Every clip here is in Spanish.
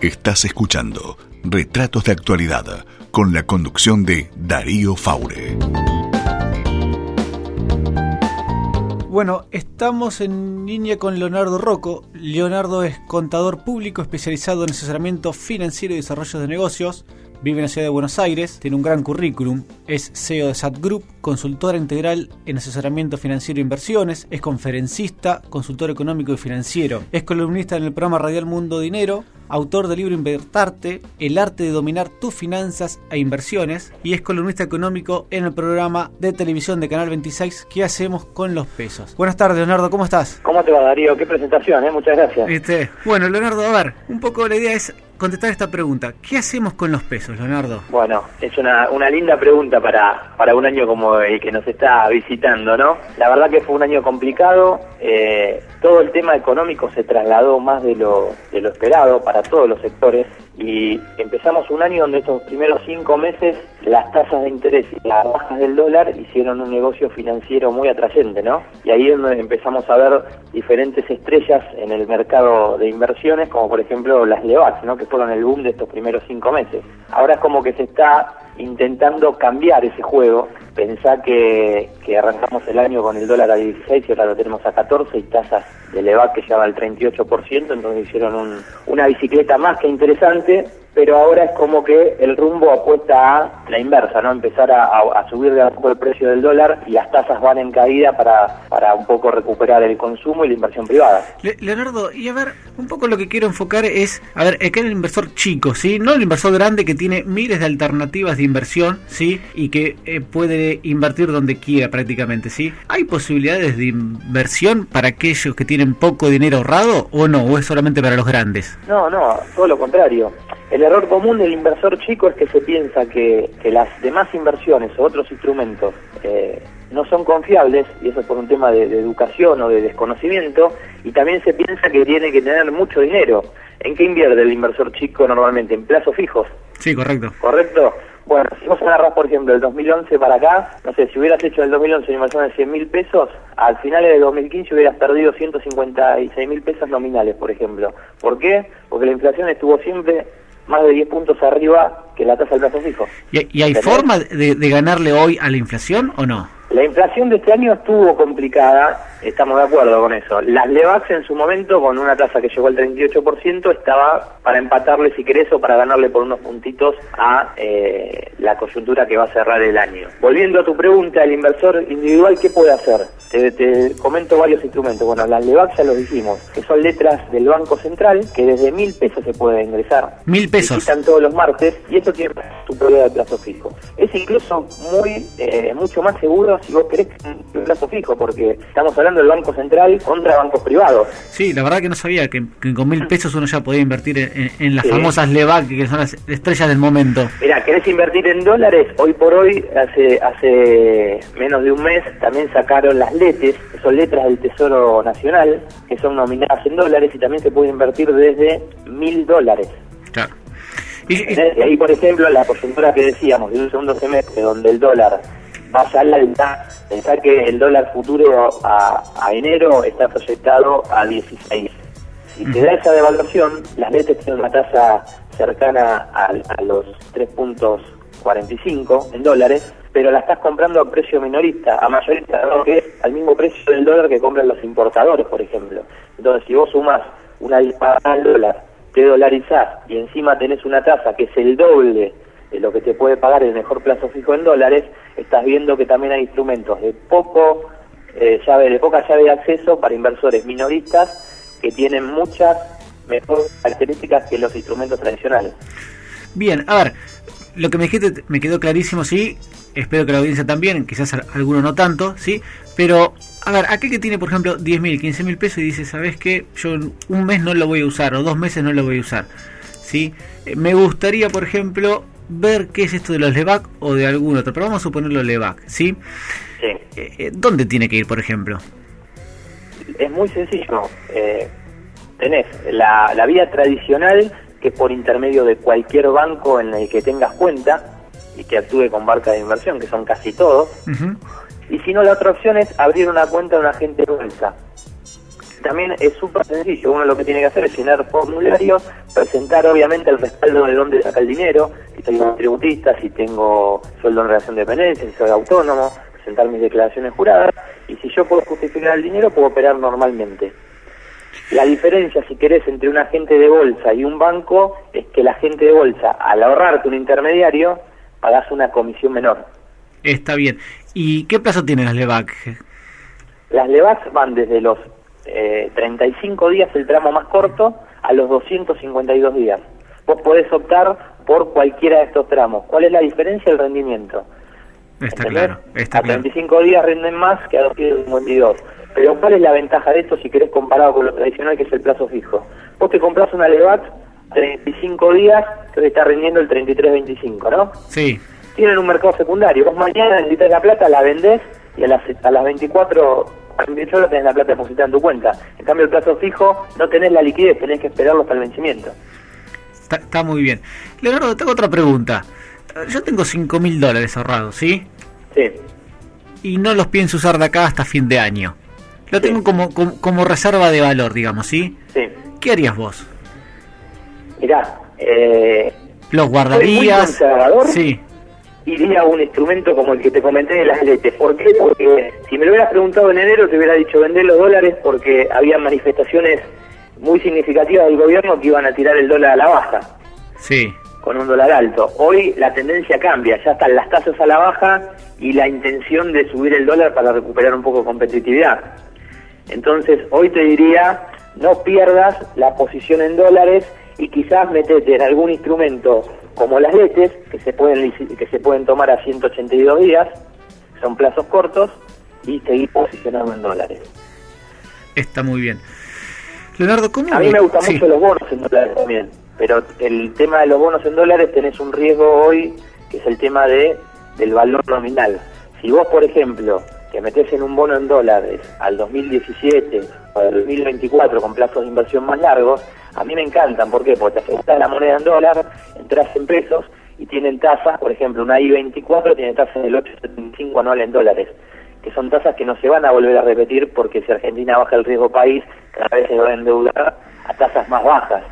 Estás escuchando Retratos de Actualidad con la conducción de Darío Faure. Bueno, estamos en línea con Leonardo Rocco. Leonardo es contador público especializado en asesoramiento financiero y desarrollo de negocios. Vive en la ciudad de Buenos Aires, tiene un gran currículum, es CEO de SAT Group, consultora integral en asesoramiento financiero e inversiones, es conferencista, consultor económico y financiero, es columnista en el programa Radial Mundo Dinero, autor del libro Invertarte, el arte de dominar tus finanzas e inversiones, y es columnista económico en el programa de televisión de Canal 26 ¿Qué hacemos con los pesos? Buenas tardes, Leonardo, ¿cómo estás? ¿Cómo te va, Darío? Qué presentación, ¿eh? Muchas gracias. Este, bueno, Leonardo, a ver, un poco la idea es contestar esta pregunta. ¿Qué hacemos con los pesos, Leonardo? Bueno, es una, una linda pregunta para, para un año como el que nos está visitando, ¿no? La verdad que fue un año complicado. Eh, todo el tema económico se trasladó más de lo, de lo esperado para todos los sectores y empezamos un año donde estos primeros cinco meses las tasas de interés y las bajas del dólar hicieron un negocio financiero muy atrayente, ¿no? Y ahí es donde empezamos a ver diferentes estrellas en el mercado de inversiones, como por ejemplo las LEVAX, ¿no? Que fueron el boom de estos primeros cinco meses. Ahora es como que se está intentando cambiar ese juego. Pensá que, que arrancamos el año con el dólar a 16 y ahora lo tenemos a 14 y tasas de LEVAC que lleva al 38%, entonces hicieron un, una bicicleta más que interesante pero ahora es como que el rumbo apuesta a la inversa, ¿no? Empezar a, a, subir de a poco el precio del dólar y las tasas van en caída para, para un poco recuperar el consumo y la inversión privada. Leonardo, y a ver, un poco lo que quiero enfocar es, a ver, acá el inversor chico, ¿sí? No el inversor grande que tiene miles de alternativas de inversión, ¿sí? Y que eh, puede invertir donde quiera prácticamente, ¿sí? ¿Hay posibilidades de inversión para aquellos que tienen poco dinero ahorrado o no? ¿O es solamente para los grandes? No, no, todo lo contrario. El error común del inversor chico es que se piensa que, que las demás inversiones o otros instrumentos eh, no son confiables, y eso es por un tema de, de, educación o de desconocimiento, y también se piensa que tiene que tener mucho dinero. ¿En qué invierte el inversor chico normalmente? ¿En plazos fijos? Sí, correcto. ¿Correcto? Bueno, si vos agarrás, por ejemplo, el 2011 para acá, no sé, si hubieras hecho el 2011 una inversión de 100 mil pesos, al final del 2015 hubieras perdido 156 mil pesos nominales, por ejemplo. ¿Por qué? Porque la inflación estuvo siempre más de 10 puntos arriba que la tasa del plazo fijo. ¿Y, y hay forma de, de, ganarle hoy a la inflación o no? La inflación de este año estuvo complicada, estamos de acuerdo con eso. Las Levax en su momento, con una tasa que llegó al 38%, estaba para empatarle, si querés, o para ganarle por unos puntitos a eh, la coyuntura que va a cerrar el año. Volviendo a tu pregunta, el inversor individual, ¿qué puede hacer? Te, te comento varios instrumentos. Bueno, las Levax ya los dijimos, que son letras del Banco Central, que desde mil pesos se puede ingresar. Mil pesos. Están todos los martes, y esto tiene su pérdida de plazo fijo. Es incluso muy, eh, mucho más seguro si vos querés un plazo fijo, porque estamos hablando del Banco Central contra bancos privados. Sí, la verdad que no sabía que, que con mil pesos uno ya podía invertir en, en las sí. famosas LEVAC, que son las estrellas del momento. Mira, querés invertir en dólares, hoy por hoy, hace, hace menos de un mes, también sacaron las LETES, que son letras del Tesoro Nacional, que son nominadas en dólares y también se puede invertir desde mil dólares. Claro. Y, y, y ahí, por ejemplo, la coyuntura que decíamos, de un segundo semestre, donde el dólar al alta, pensar que el dólar futuro a, a enero está proyectado a 16. Si te da esa devaluación, las letras tienen una tasa cercana a, a los 3.45 en dólares, pero la estás comprando a precio minorista, a mayorista, ¿no? que es al mismo precio del dólar que compran los importadores, por ejemplo. Entonces, si vos sumas una disparada al dólar, te dolarizás y encima tenés una tasa que es el doble lo que te puede pagar el mejor plazo fijo en dólares, estás viendo que también hay instrumentos de poco eh, llave, de poca llave de acceso para inversores minoristas que tienen muchas mejores características que los instrumentos tradicionales. Bien, a ver, lo que me dijiste me quedó clarísimo, sí, espero que la audiencia también, quizás alguno no tanto, sí, pero a ver, aquel que tiene, por ejemplo, 10 mil, 15 mil pesos y dice, ¿sabes qué? Yo un mes no lo voy a usar o dos meses no lo voy a usar, ¿sí? Eh, me gustaría, por ejemplo, ver qué es esto de los LEVAC o de algún otro, pero vamos a suponerlo LEVAC, ¿sí? Sí. Eh, ¿Dónde tiene que ir, por ejemplo? Es muy sencillo. Eh, tenés la, la vía tradicional, que es por intermedio de cualquier banco en el que tengas cuenta y que actúe con barca de inversión, que son casi todos. Uh -huh. Y si no, la otra opción es abrir una cuenta de un agente de bolsa. También es súper sencillo. Uno lo que tiene que hacer es llenar formularios, presentar obviamente el respaldo de dónde saca el dinero, si soy un tributista, si tengo sueldo en relación de dependencia, si soy autónomo, presentar mis declaraciones juradas, y si yo puedo justificar el dinero, puedo operar normalmente. La diferencia, si querés, entre un agente de bolsa y un banco es que el agente de bolsa, al ahorrarte un intermediario, pagas una comisión menor. Está bien. ¿Y qué plazo tienen las LEVAC? Las LEVAC van desde los eh, 35 días, el tramo más corto, a los 252 días. Vos podés optar por cualquiera de estos tramos. ¿Cuál es la diferencia? El rendimiento. Está claro, está a 35 días rinden más que a 252. Pero ¿cuál es la ventaja de esto si querés comparado con lo tradicional que es el plazo fijo? Vos te compras una LEVAC 35 días, que está rindiendo el 33.25, ¿no? Sí. Tienen un mercado secundario. Vos mañana necesitas la plata, la vendés y a las, a las 24, a 28 horas tenés la plata depositada en tu cuenta. En cambio, el plazo fijo no tenés la liquidez, tenés que esperarlo hasta el vencimiento. Está, está muy bien. Leonardo, tengo otra pregunta. Yo tengo 5 mil dólares ahorrados, ¿sí? Sí. Y no los pienso usar de acá hasta fin de año. Lo Sí. tengo como, como, como reserva de valor, digamos, ¿sí? Sí. ¿Qué harías vos? Mirá, eh, ¿Los muy guardarías? conservador. Sí. Iría a un instrumento como el que te comenté de las letes. ¿Por qué? Porque si me lo hubieras preguntado en enero te hubiera dicho vender los dólares porque había manifestaciones muy significativas del gobierno que iban a tirar el dólar a la baja Sí. con un dólar alto. Hoy la tendencia cambia, ya están las tasas a la baja y la intención de subir el dólar para recuperar un poco de competitividad. Entonces, hoy te diría, no pierdas la posición en dólares y quizás metete en algún instrumento como las letes, que se pueden que se pueden tomar a 182 días, son plazos cortos, y seguir posicionando en dólares. Está muy bien. Leonardo, ¿cómo A mí me gustan sí. mucho los bonos en dólares también, pero el tema de los bonos en dólares tenés un riesgo hoy, que es el tema de del valor nominal. Si vos, por ejemplo, te metés en un bono en dólares al 2017 al 2024 con plazos de inversión más largos, a mí me encantan. ¿Por qué? Porque te aceptas la moneda en dólar, entras en pesos y tienen tasas, por ejemplo, una I-24 tiene tasas del 8,75 anual en dólares, que son tasas que no se van a volver a repetir porque si Argentina baja el riesgo país, cada vez se va a endeudar a tasas más bajas.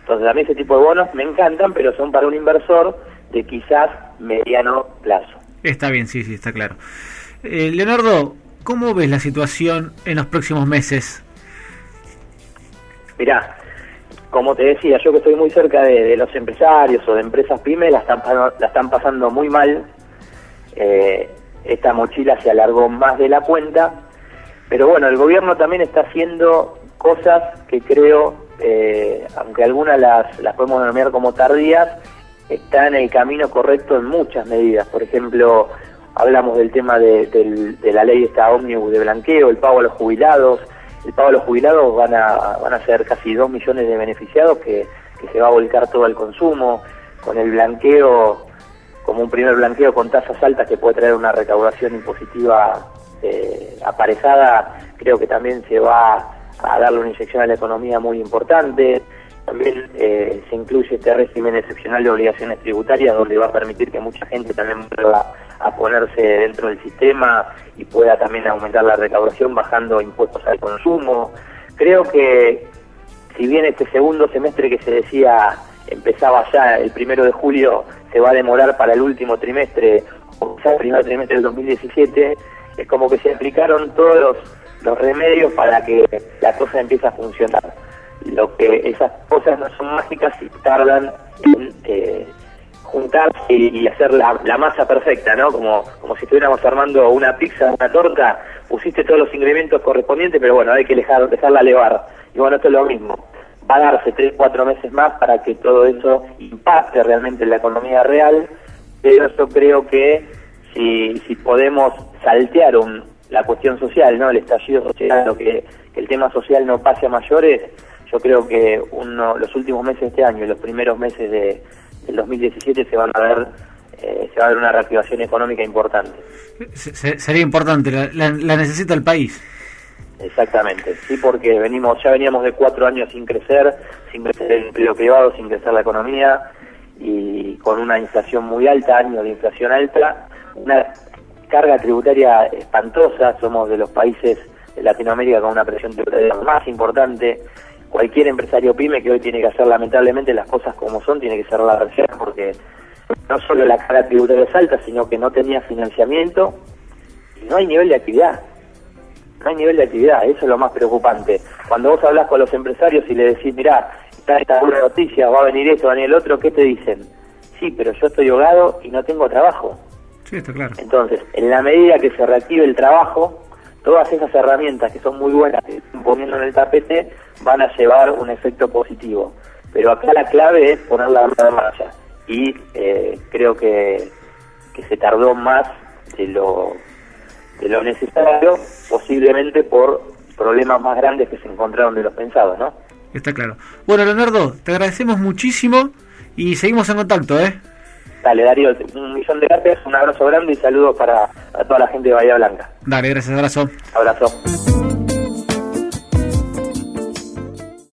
Entonces a mí ese tipo de bonos me encantan, pero son para un inversor de quizás mediano plazo. Está bien, sí, sí, está claro. Eh, Leonardo, ¿cómo ves la situación en los próximos meses? Mirá, como te decía, yo que estoy muy cerca de, los empresarios o de empresas pymes, la están, la están pasando muy mal. Eh, esta mochila se alargó más de la cuenta, pero bueno, el gobierno también está haciendo cosas que creo, eh, aunque algunas las, las podemos denominar como tardías, está en el camino correcto en muchas medidas. Por ejemplo, hablamos del tema de, la ley esta ómnibus de blanqueo, el pago a los jubilados. El pago a los jubilados van a, van a ser casi 2 millones de beneficiados que, se va a volcar todo al consumo. Con el blanqueo, como un primer blanqueo con tasas altas que puede traer una recaudación impositiva eh, aparejada, creo que también se va a darle una inyección a la economía muy importante. También eh, se incluye este régimen excepcional de obligaciones tributarias donde va a permitir que mucha gente también vuelva a ponerse dentro del sistema y pueda también aumentar la recaudación bajando impuestos al consumo. Creo que si bien este segundo semestre que se decía empezaba ya el primero de julio, se va a demorar para el último trimestre, o quizás el primer trimestre del 2017, es como que se aplicaron todos los remedios para que la cosa empiece a funcionar. Lo que esas cosas no son mágicas y tardan en eh, juntarse y, hacer la, la masa perfecta, ¿no? Como, como si estuviéramos armando una pizza, una torta, pusiste todos los ingredientes correspondientes, pero bueno, hay que dejar, dejarla levar. Y bueno, esto es lo mismo. Va a darse tres, cuatro meses más para que todo eso impacte realmente en la economía real, pero yo creo que si, si podemos saltear un, la cuestión social, ¿no? El estallido social, lo que el tema social no pase a mayores, yo creo que uno, los últimos meses de este año y los primeros meses de, del 2017 se van a ver eh, se va a ver una reactivación económica importante. Se- se- sería importante, la, la- la necesita el país. Exactamente, sí, porque venimos ya veníamos de cuatro años sin crecer, sin crecer el empleo privado, sin crecer la economía y con una inflación muy alta, años de inflación alta, una carga tributaria espantosa, somos de los países Latinoamérica con una presión tributaria más importante. Cualquier empresario pyme que hoy tiene que hacer lamentablemente las cosas como son, tiene que cerrar la versión porque no solo la carga tributaria es alta, sino que no tenía financiamiento y no hay nivel de actividad. No hay nivel de actividad, eso es lo más preocupante. Cuando vos hablas con los empresarios y le decís, mirá, está esta buena noticia, va a venir esto, va a venir el otro, ¿qué te dicen? Sí, pero yo estoy ahogado y no tengo trabajo. Sí, está claro. Entonces, en la medida que se reactive el trabajo, todas esas herramientas que son muy buenas, que están poniendo en el tapete, van a llevar un efecto positivo. Pero acá la clave es poner la rueda en marcha. Y eh, creo que, que se tardó más de lo, de lo necesario, posiblemente por problemas más grandes que se encontraron de los pensados, ¿no? Está claro. Bueno, Leonardo, te agradecemos muchísimo y seguimos en contacto, ¿eh? Dale, Darío, un millón de gracias, un abrazo grande y saludos para a toda la gente de Bahía Blanca. Dale, gracias, abrazo. Abrazo.